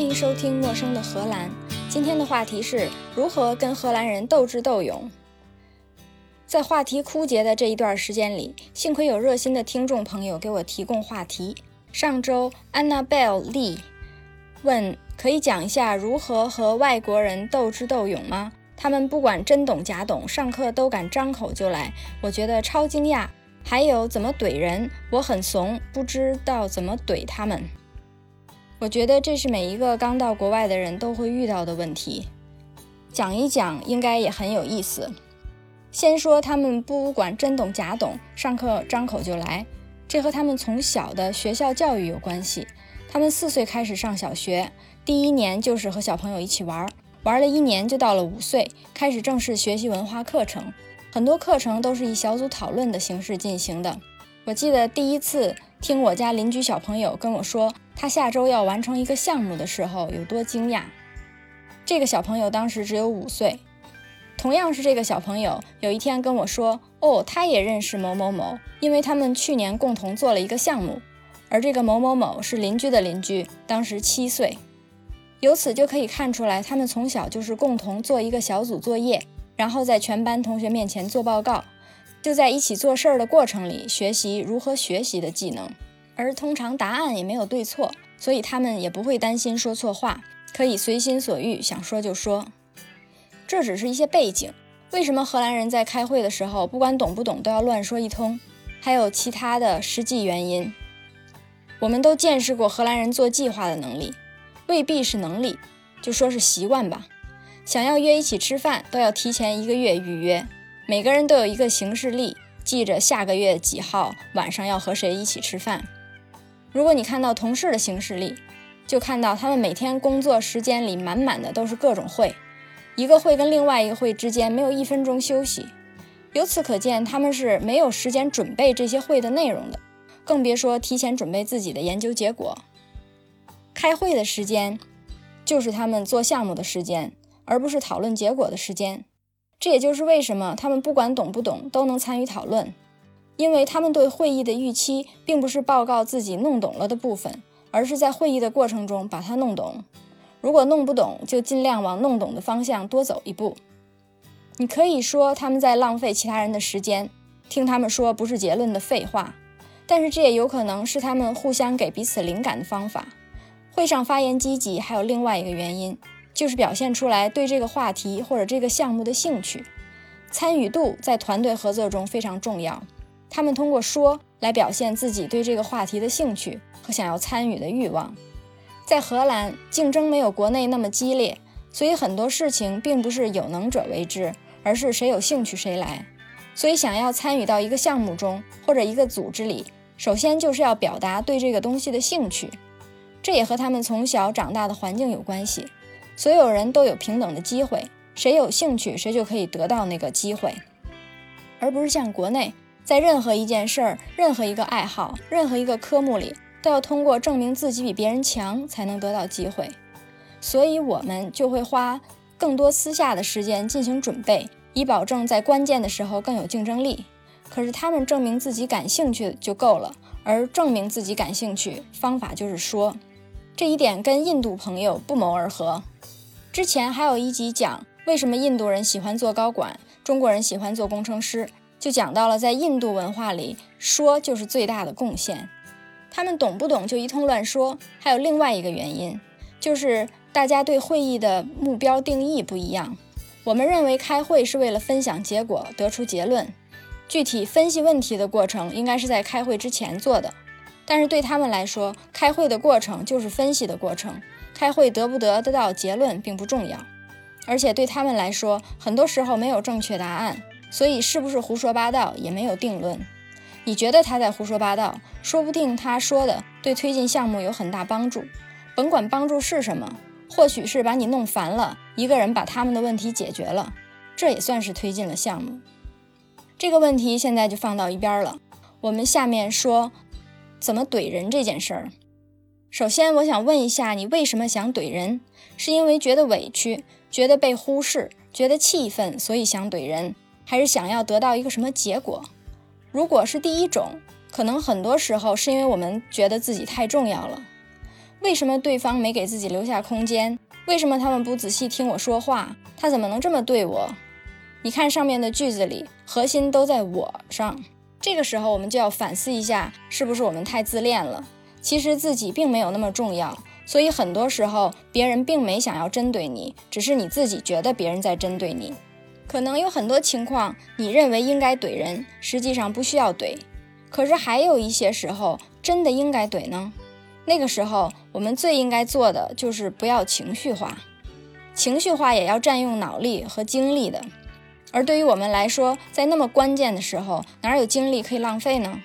欢迎收听《陌生的荷兰》。今天的话题是如何跟荷兰人斗智斗勇。在话题枯竭的这一段时间里，幸亏有热心的听众朋友给我提供话题。上周，Annabelle Lee 问：“可以讲一下如何和外国人斗智斗勇吗？他们不管真懂假懂，上课都敢张口就来，我觉得超惊讶。还有怎么怼人，我很怂，不知道怎么怼他们。”我觉得这是每一个刚到国外的人都会遇到的问题，讲一讲应该也很有意思。先说他们不管真懂假懂，上课张口就来，这和他们从小的学校教育有关系。他们四岁开始上小学，第一年就是和小朋友一起玩儿，玩了一年就到了五岁，开始正式学习文化课程。很多课程都是以小组讨论的形式进行的。我记得第一次听我家邻居小朋友跟我说。他下周要完成一个项目的时候有多惊讶？这个小朋友当时只有五岁。同样是这个小朋友，有一天跟我说：“哦，他也认识某某某，因为他们去年共同做了一个项目。”而这个某某某是邻居的邻居，当时七岁。由此就可以看出来，他们从小就是共同做一个小组作业，然后在全班同学面前做报告，就在一起做事儿的过程里学习如何学习的技能。而通常答案也没有对错，所以他们也不会担心说错话，可以随心所欲，想说就说。这只是一些背景。为什么荷兰人在开会的时候，不管懂不懂都要乱说一通？还有其他的实际原因。我们都见识过荷兰人做计划的能力，未必是能力，就说是习惯吧。想要约一起吃饭，都要提前一个月预约。每个人都有一个行事历，记着下个月几号晚上要和谁一起吃饭。如果你看到同事的行事历，就看到他们每天工作时间里满满的都是各种会，一个会跟另外一个会之间没有一分钟休息。由此可见，他们是没有时间准备这些会的内容的，更别说提前准备自己的研究结果。开会的时间就是他们做项目的时间，而不是讨论结果的时间。这也就是为什么他们不管懂不懂都能参与讨论。因为他们对会议的预期，并不是报告自己弄懂了的部分，而是在会议的过程中把它弄懂。如果弄不懂，就尽量往弄懂的方向多走一步。你可以说他们在浪费其他人的时间，听他们说不是结论的废话，但是这也有可能是他们互相给彼此灵感的方法。会上发言积极，还有另外一个原因，就是表现出来对这个话题或者这个项目的兴趣。参与度在团队合作中非常重要。他们通过说来表现自己对这个话题的兴趣和想要参与的欲望。在荷兰，竞争没有国内那么激烈，所以很多事情并不是有能者为之，而是谁有兴趣谁来。所以，想要参与到一个项目中或者一个组织里，首先就是要表达对这个东西的兴趣。这也和他们从小长大的环境有关系。所有人都有平等的机会，谁有兴趣谁就可以得到那个机会，而不是像国内。在任何一件事儿、任何一个爱好、任何一个科目里，都要通过证明自己比别人强才能得到机会，所以我们就会花更多私下的时间进行准备，以保证在关键的时候更有竞争力。可是他们证明自己感兴趣就够了，而证明自己感兴趣方法就是说，这一点跟印度朋友不谋而合。之前还有一集讲为什么印度人喜欢做高管，中国人喜欢做工程师。就讲到了，在印度文化里，说就是最大的贡献。他们懂不懂就一通乱说。还有另外一个原因，就是大家对会议的目标定义不一样。我们认为开会是为了分享结果，得出结论。具体分析问题的过程应该是在开会之前做的。但是对他们来说，开会的过程就是分析的过程。开会得不得得到结论并不重要，而且对他们来说，很多时候没有正确答案。所以是不是胡说八道也没有定论。你觉得他在胡说八道，说不定他说的对推进项目有很大帮助。甭管帮助是什么，或许是把你弄烦了，一个人把他们的问题解决了，这也算是推进了项目。这个问题现在就放到一边了。我们下面说怎么怼人这件事儿。首先，我想问一下，你为什么想怼人？是因为觉得委屈，觉得被忽视，觉得气愤，所以想怼人？还是想要得到一个什么结果？如果是第一种，可能很多时候是因为我们觉得自己太重要了。为什么对方没给自己留下空间？为什么他们不仔细听我说话？他怎么能这么对我？你看上面的句子里，核心都在我上。这个时候，我们就要反思一下，是不是我们太自恋了？其实自己并没有那么重要，所以很多时候别人并没想要针对你，只是你自己觉得别人在针对你。可能有很多情况，你认为应该怼人，实际上不需要怼。可是还有一些时候，真的应该怼呢？那个时候，我们最应该做的就是不要情绪化，情绪化也要占用脑力和精力的。而对于我们来说，在那么关键的时候，哪有精力可以浪费呢？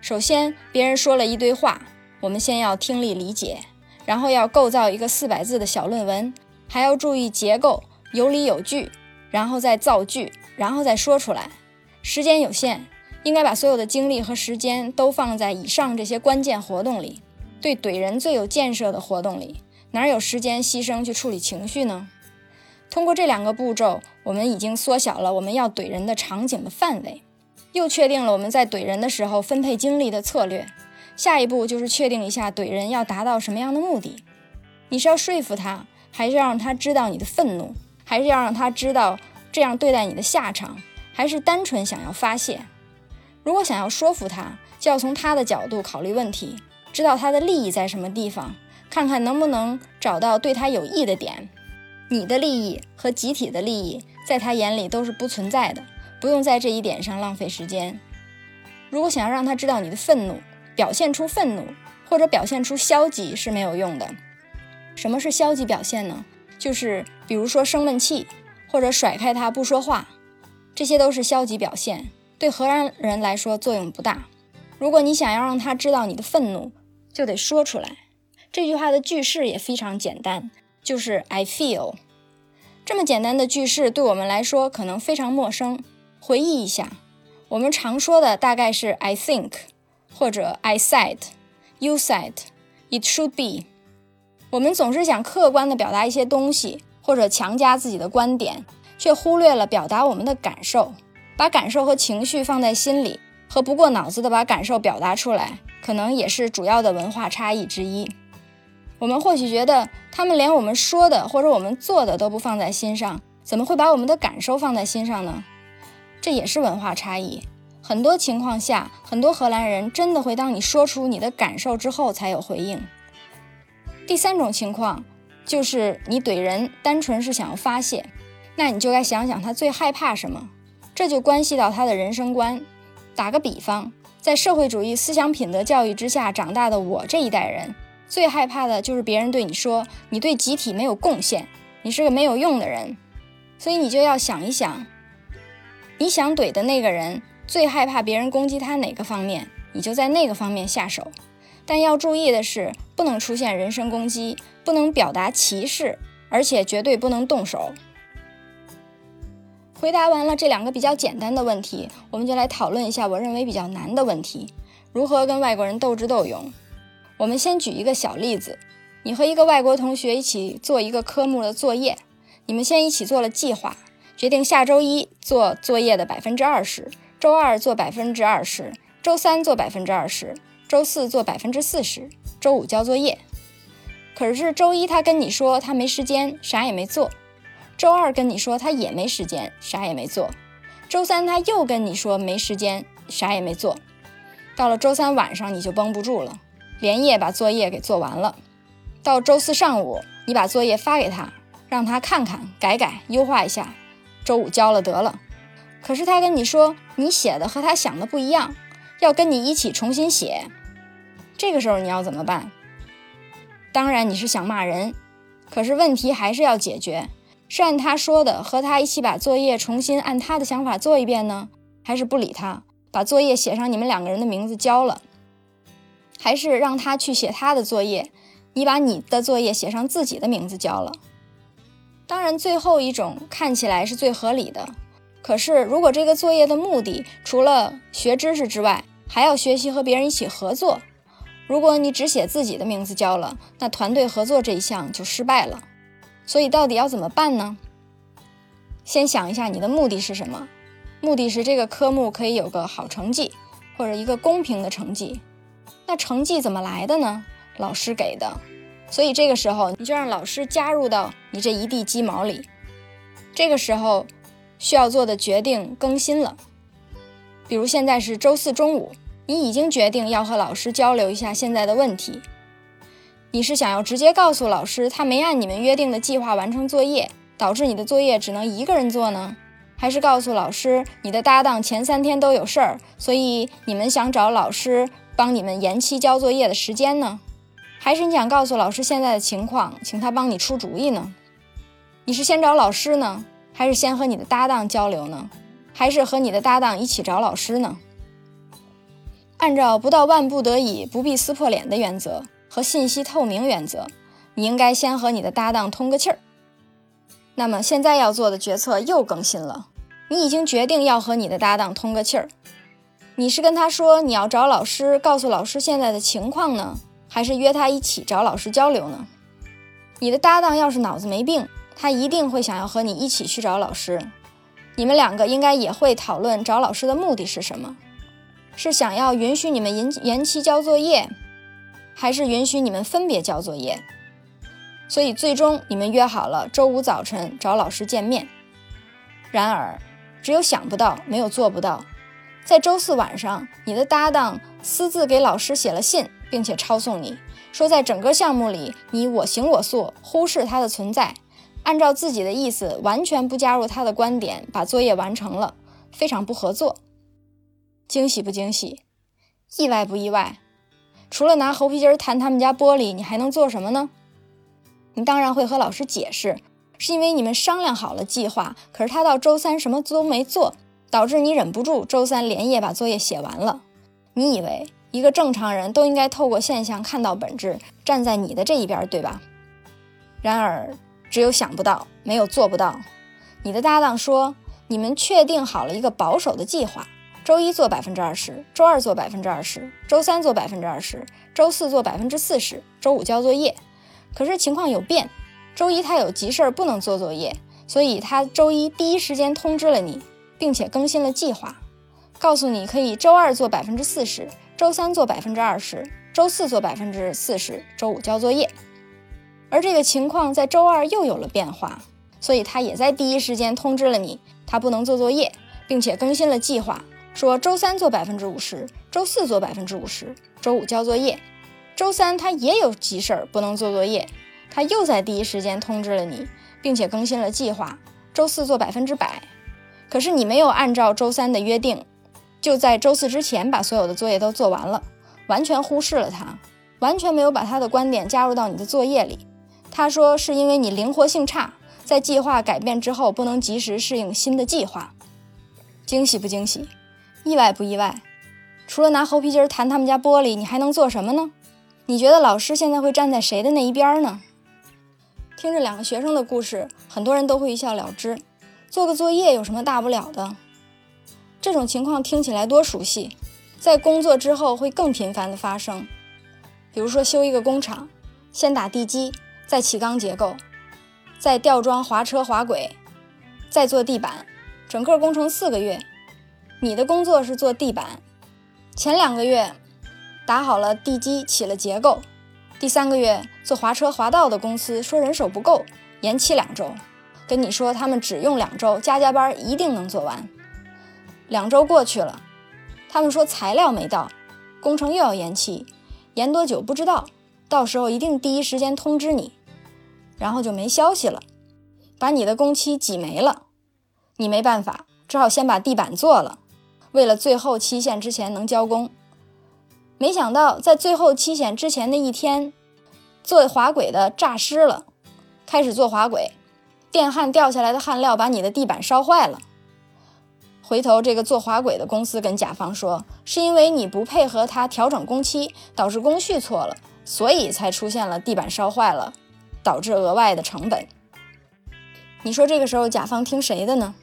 首先，别人说了一堆话，我们先要听力理解，然后要构造一个四百字的小论文，还要注意结构，有理有据，然后再造句，然后再说出来。时间有限，应该把所有的精力和时间都放在以上这些关键活动里。对怼人最有建设的活动里，哪有时间牺牲去处理情绪呢？通过这两个步骤，我们已经缩小了我们要怼人的场景的范围，又确定了我们在怼人的时候分配精力的策略。下一步就是确定一下怼人要达到什么样的目的。你是要说服他，还是要让他知道你的愤怒，还是要让他知道这样对待你的下场，还是单纯想要发泄？如果想要说服他，就要从他的角度考虑问题。知道他的利益在什么地方，看看能不能找到对他有益的点。你的利益和集体的利益在他眼里都是不存在的，不用在这一点上浪费时间。如果想要让他知道你的愤怒，表现出愤怒或者表现出消极是没有用的。什么是消极表现呢？就是比如说生闷气或者甩开他不说话，这些都是消极表现，对荷兰人来说作用不大。如果你想要让他知道你的愤怒，就得说出来。这句话的句式也非常简单，就是 I feel。这么简单的句式对我们来说可能非常陌生。回忆一下，我们常说的大概是 I think，或者 I said，You said，It should be。我们总是想客观地表达一些东西，或者强加自己的观点，却忽略了表达我们的感受，把感受和情绪放在心里，和不过脑子的把感受表达出来。可能也是主要的文化差异之一。我们或许觉得他们连我们说的或者我们做的都不放在心上，怎么会把我们的感受放在心上呢？这也是文化差异。很多情况下，很多荷兰人真的会当你说出你的感受之后才有回应。第三种情况就是你怼人单纯是想要发泄，那你就该想想他最害怕什么，这就关系到他的人生观。打个比方。在社会主义思想品德教育之下长大的我这一代人，最害怕的就是别人对你说你对集体没有贡献，你是个没有用的人。所以你就要想一想，你想怼的那个人最害怕别人攻击他哪个方面，你就在那个方面下手。但要注意的是，不能出现人身攻击，不能表达歧视，而且绝对不能动手。回答完了这两个比较简单的问题，我们就来讨论一下我认为比较难的问题：如何跟外国人斗智斗勇。我们先举一个小例子：你和一个外国同学一起做一个科目的作业，你们先一起做了计划，决定下周一做作业的百分之二十，周二做百分之二十，周三做百分之二十，周四做百分之四十，周五交作业。可是周一他跟你说他没时间，啥也没做。周二跟你说他也没时间，啥也没做。周三他又跟你说没时间，啥也没做。到了周三晚上你就绷不住了，连夜把作业给做完了。到周四上午你把作业发给他，让他看看、改改、优化一下，周五交了得了。可是他跟你说你写的和他想的不一样，要跟你一起重新写。这个时候你要怎么办？当然你是想骂人，可是问题还是要解决。是按他说的和他一起把作业重新按他的想法做一遍呢，还是不理他，把作业写上你们两个人的名字交了？还是让他去写他的作业，你把你的作业写上自己的名字交了？当然，最后一种看起来是最合理的。可是，如果这个作业的目的除了学知识之外，还要学习和别人一起合作，如果你只写自己的名字交了，那团队合作这一项就失败了。所以到底要怎么办呢？先想一下你的目的是什么？目的是这个科目可以有个好成绩，或者一个公平的成绩。那成绩怎么来的呢？老师给的。所以这个时候你就让老师加入到你这一地鸡毛里。这个时候需要做的决定更新了，比如现在是周四中午，你已经决定要和老师交流一下现在的问题。你是想要直接告诉老师他没按你们约定的计划完成作业，导致你的作业只能一个人做呢？还是告诉老师你的搭档前三天都有事儿，所以你们想找老师帮你们延期交作业的时间呢？还是你想告诉老师现在的情况，请他帮你出主意呢？你是先找老师呢，还是先和你的搭档交流呢？还是和你的搭档一起找老师呢？按照不到万不得已不必撕破脸的原则和信息透明原则，你应该先和你的搭档通个气儿。那么现在要做的决策又更新了，你已经决定要和你的搭档通个气儿。你是跟他说你要找老师，告诉老师现在的情况呢？还是约他一起找老师交流呢？你的搭档要是脑子没病，他一定会想要和你一起去找老师。你们两个应该也会讨论找老师的目的是什么？是想要允许你们延延期交作业，还是允许你们分别交作业？所以最终你们约好了周五早晨找老师见面。然而，只有想不到，没有做不到。在周四晚上，你的搭档私自给老师写了信。并且抄送你说，在整个项目里，你我行我素，忽视他的存在，按照自己的意思，完全不加入他的观点，把作业完成了，非常不合作。惊喜不惊喜？意外不意外？除了拿猴皮筋弹他们家玻璃，你还能做什么呢？你当然会和老师解释，是因为你们商量好了计划，可是他到周三什么都没做，导致你忍不住周三连夜把作业写完了。你以为？一个正常人都应该透过现象看到本质，站在你的这一边，对吧？然而，只有想不到，没有做不到。你的搭档说，你们确定好了一个保守的计划：周一做百分之二十，周二做百分之二十，周三做百分之二十，周四做百分之四十，周五交作业。可是情况有变，周一他有急事儿不能做作业，所以他周一第一时间通知了你，并且更新了计划，告诉你可以周二做百分之四十。周三做百分之二十，周四做百分之四十，周五交作业。而这个情况在周二又有了变化，所以他也在第一时间通知了你，他不能做作业，并且更新了计划，说周三做百分之五十，周四做百分之五十，周五交作业。周三他也有急事儿不能做作业，他又在第一时间通知了你，并且更新了计划，周四做百分之百。可是你没有按照周三的约定。就在周四之前把所有的作业都做完了，完全忽视了他，完全没有把他的观点加入到你的作业里。他说是因为你灵活性差，在计划改变之后不能及时适应新的计划。惊喜不惊喜？意外不意外？除了拿猴皮筋儿弹他们家玻璃，你还能做什么呢？你觉得老师现在会站在谁的那一边呢？听着两个学生的故事，很多人都会一笑了之。做个作业有什么大不了的？这种情况听起来多熟悉，在工作之后会更频繁的发生。比如说修一个工厂，先打地基，再起钢结构，再吊装滑车滑轨，再做地板，整个工程四个月。你的工作是做地板，前两个月打好了地基，起了结构，第三个月做滑车滑道的公司说人手不够，延期两周，跟你说他们只用两周，加加班一定能做完。两周过去了，他们说材料没到，工程又要延期，延多久不知道，到时候一定第一时间通知你，然后就没消息了，把你的工期挤没了，你没办法，只好先把地板做了，为了最后期限之前能交工。没想到在最后期限之前的一天，做滑轨的诈尸了，开始做滑轨，电焊掉下来的焊料把你的地板烧坏了。回头，这个做滑轨的公司跟甲方说，是因为你不配合他调整工期，导致工序错了，所以才出现了地板烧坏了，导致额外的成本。你说这个时候甲方听谁的呢？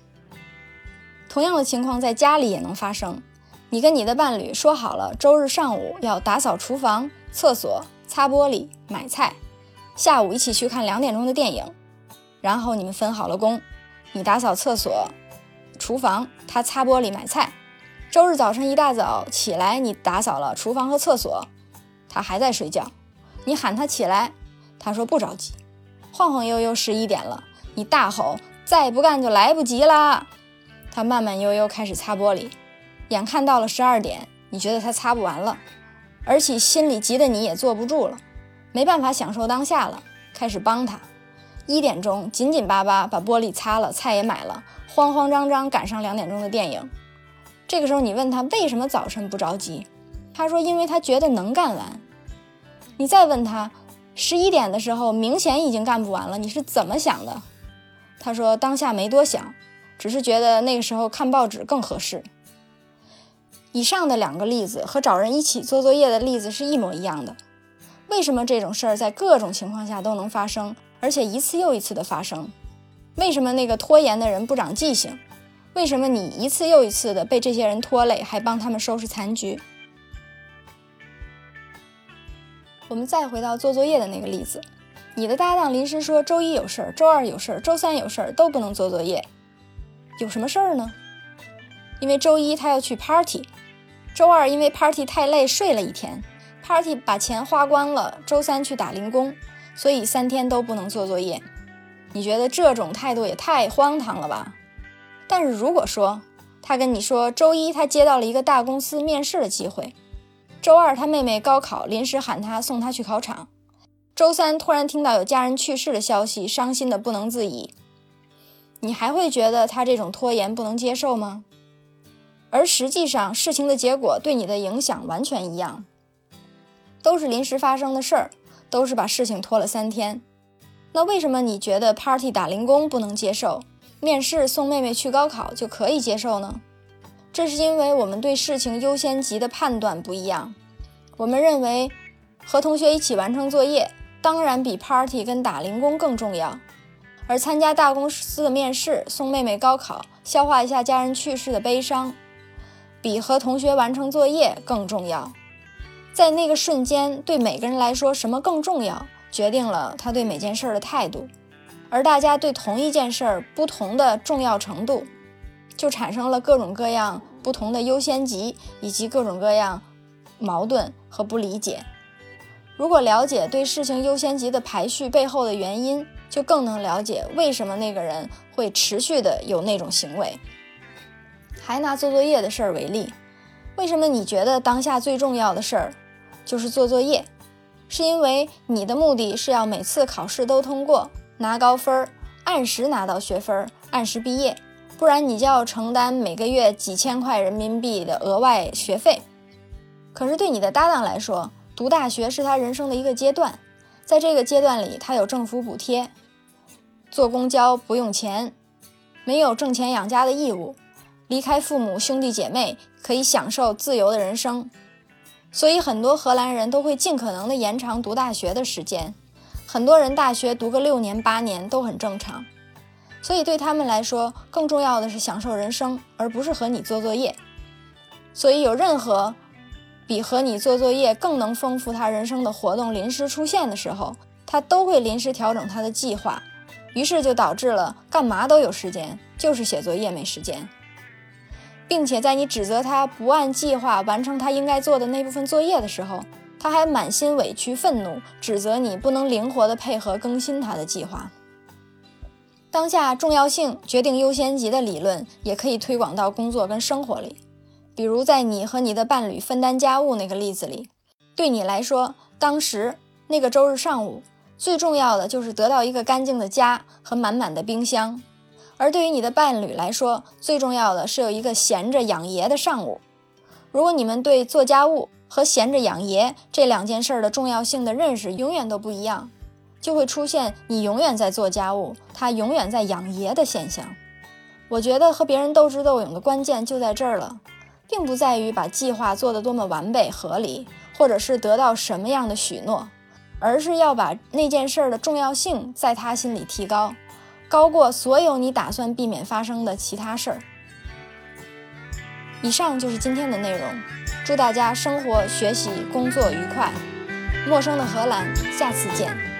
同样的情况在家里也能发生。你跟你的伴侣说好了，周日上午要打扫厨房、厕所、擦玻璃、买菜，下午一起去看两点钟的电影，然后你们分好了工，你打扫厕所。厨房，他擦玻璃、买菜。周日早晨一大早起来，你打扫了厨房和厕所，他还在睡觉。你喊他起来，他说不着急，晃晃悠悠十一点了，你大吼再不干就来不及啦。他慢慢悠悠开始擦玻璃，眼看到了十二点，你觉得他擦不完了，而且心里急得你也坐不住了，没办法享受当下了，开始帮他。一点钟紧紧巴巴把玻璃擦了，菜也买了，慌慌张张赶上两点钟的电影。这个时候你问他为什么早晨不着急，他说因为他觉得能干完。你再问他，十一点的时候明显已经干不完了，你是怎么想的？他说当下没多想，只是觉得那个时候看报纸更合适。以上的两个例子和找人一起做作业的例子是一模一样的。为什么这种事儿在各种情况下都能发生？而且一次又一次的发生，为什么那个拖延的人不长记性？为什么你一次又一次的被这些人拖累，还帮他们收拾残局？我们再回到做作业的那个例子，你的搭档临时说周一有事儿，周二有事儿，周三有事儿都不能做作业，有什么事儿呢？因为周一他要去 party，周二因为 party 太累睡了一天，party 把钱花光了，周三去打零工。所以三天都不能做作业，你觉得这种态度也太荒唐了吧？但是如果说他跟你说，周一他接到了一个大公司面试的机会，周二他妹妹高考临时喊他送他去考场，周三突然听到有家人去世的消息，伤心的不能自已，你还会觉得他这种拖延不能接受吗？而实际上事情的结果对你的影响完全一样，都是临时发生的事儿。都是把事情拖了三天，那为什么你觉得 party 打零工不能接受，面试送妹妹去高考就可以接受呢？这是因为我们对事情优先级的判断不一样。我们认为和同学一起完成作业，当然比 party 跟打零工更重要；而参加大公司的面试、送妹妹高考、消化一下家人去世的悲伤，比和同学完成作业更重要。在那个瞬间，对每个人来说，什么更重要，决定了他对每件事的态度。而大家对同一件事儿不同的重要程度，就产生了各种各样不同的优先级，以及各种各样矛盾和不理解。如果了解对事情优先级的排序背后的原因，就更能了解为什么那个人会持续的有那种行为。还拿做作业的事儿为例，为什么你觉得当下最重要的事儿？就是做作业，是因为你的目的是要每次考试都通过，拿高分儿，按时拿到学分儿，按时毕业，不然你就要承担每个月几千块人民币的额外学费。可是对你的搭档来说，读大学是他人生的一个阶段，在这个阶段里，他有政府补贴，坐公交不用钱，没有挣钱养家的义务，离开父母兄弟姐妹，可以享受自由的人生。所以很多荷兰人都会尽可能的延长读大学的时间，很多人大学读个六年八年都很正常。所以对他们来说，更重要的是享受人生，而不是和你做作业。所以有任何比和你做作业更能丰富他人生的活动临时出现的时候，他都会临时调整他的计划，于是就导致了干嘛都有时间，就是写作业没时间。并且在你指责他不按计划完成他应该做的那部分作业的时候，他还满心委屈、愤怒，指责你不能灵活地配合更新他的计划。当下重要性决定优先级的理论也可以推广到工作跟生活里，比如在你和你的伴侣分担家务那个例子里，对你来说，当时那个周日上午最重要的就是得到一个干净的家和满满的冰箱。而对于你的伴侣来说，最重要的是有一个闲着养爷的上午。如果你们对做家务和闲着养爷这两件事的重要性的认识永远都不一样，就会出现你永远在做家务，他永远在养爷的现象。我觉得和别人斗智斗勇的关键就在这儿了，并不在于把计划做得多么完备合理，或者是得到什么样的许诺，而是要把那件事儿的重要性在他心里提高。高过所有你打算避免发生的其他事儿。以上就是今天的内容，祝大家生活、学习、工作愉快。陌生的荷兰，下次见。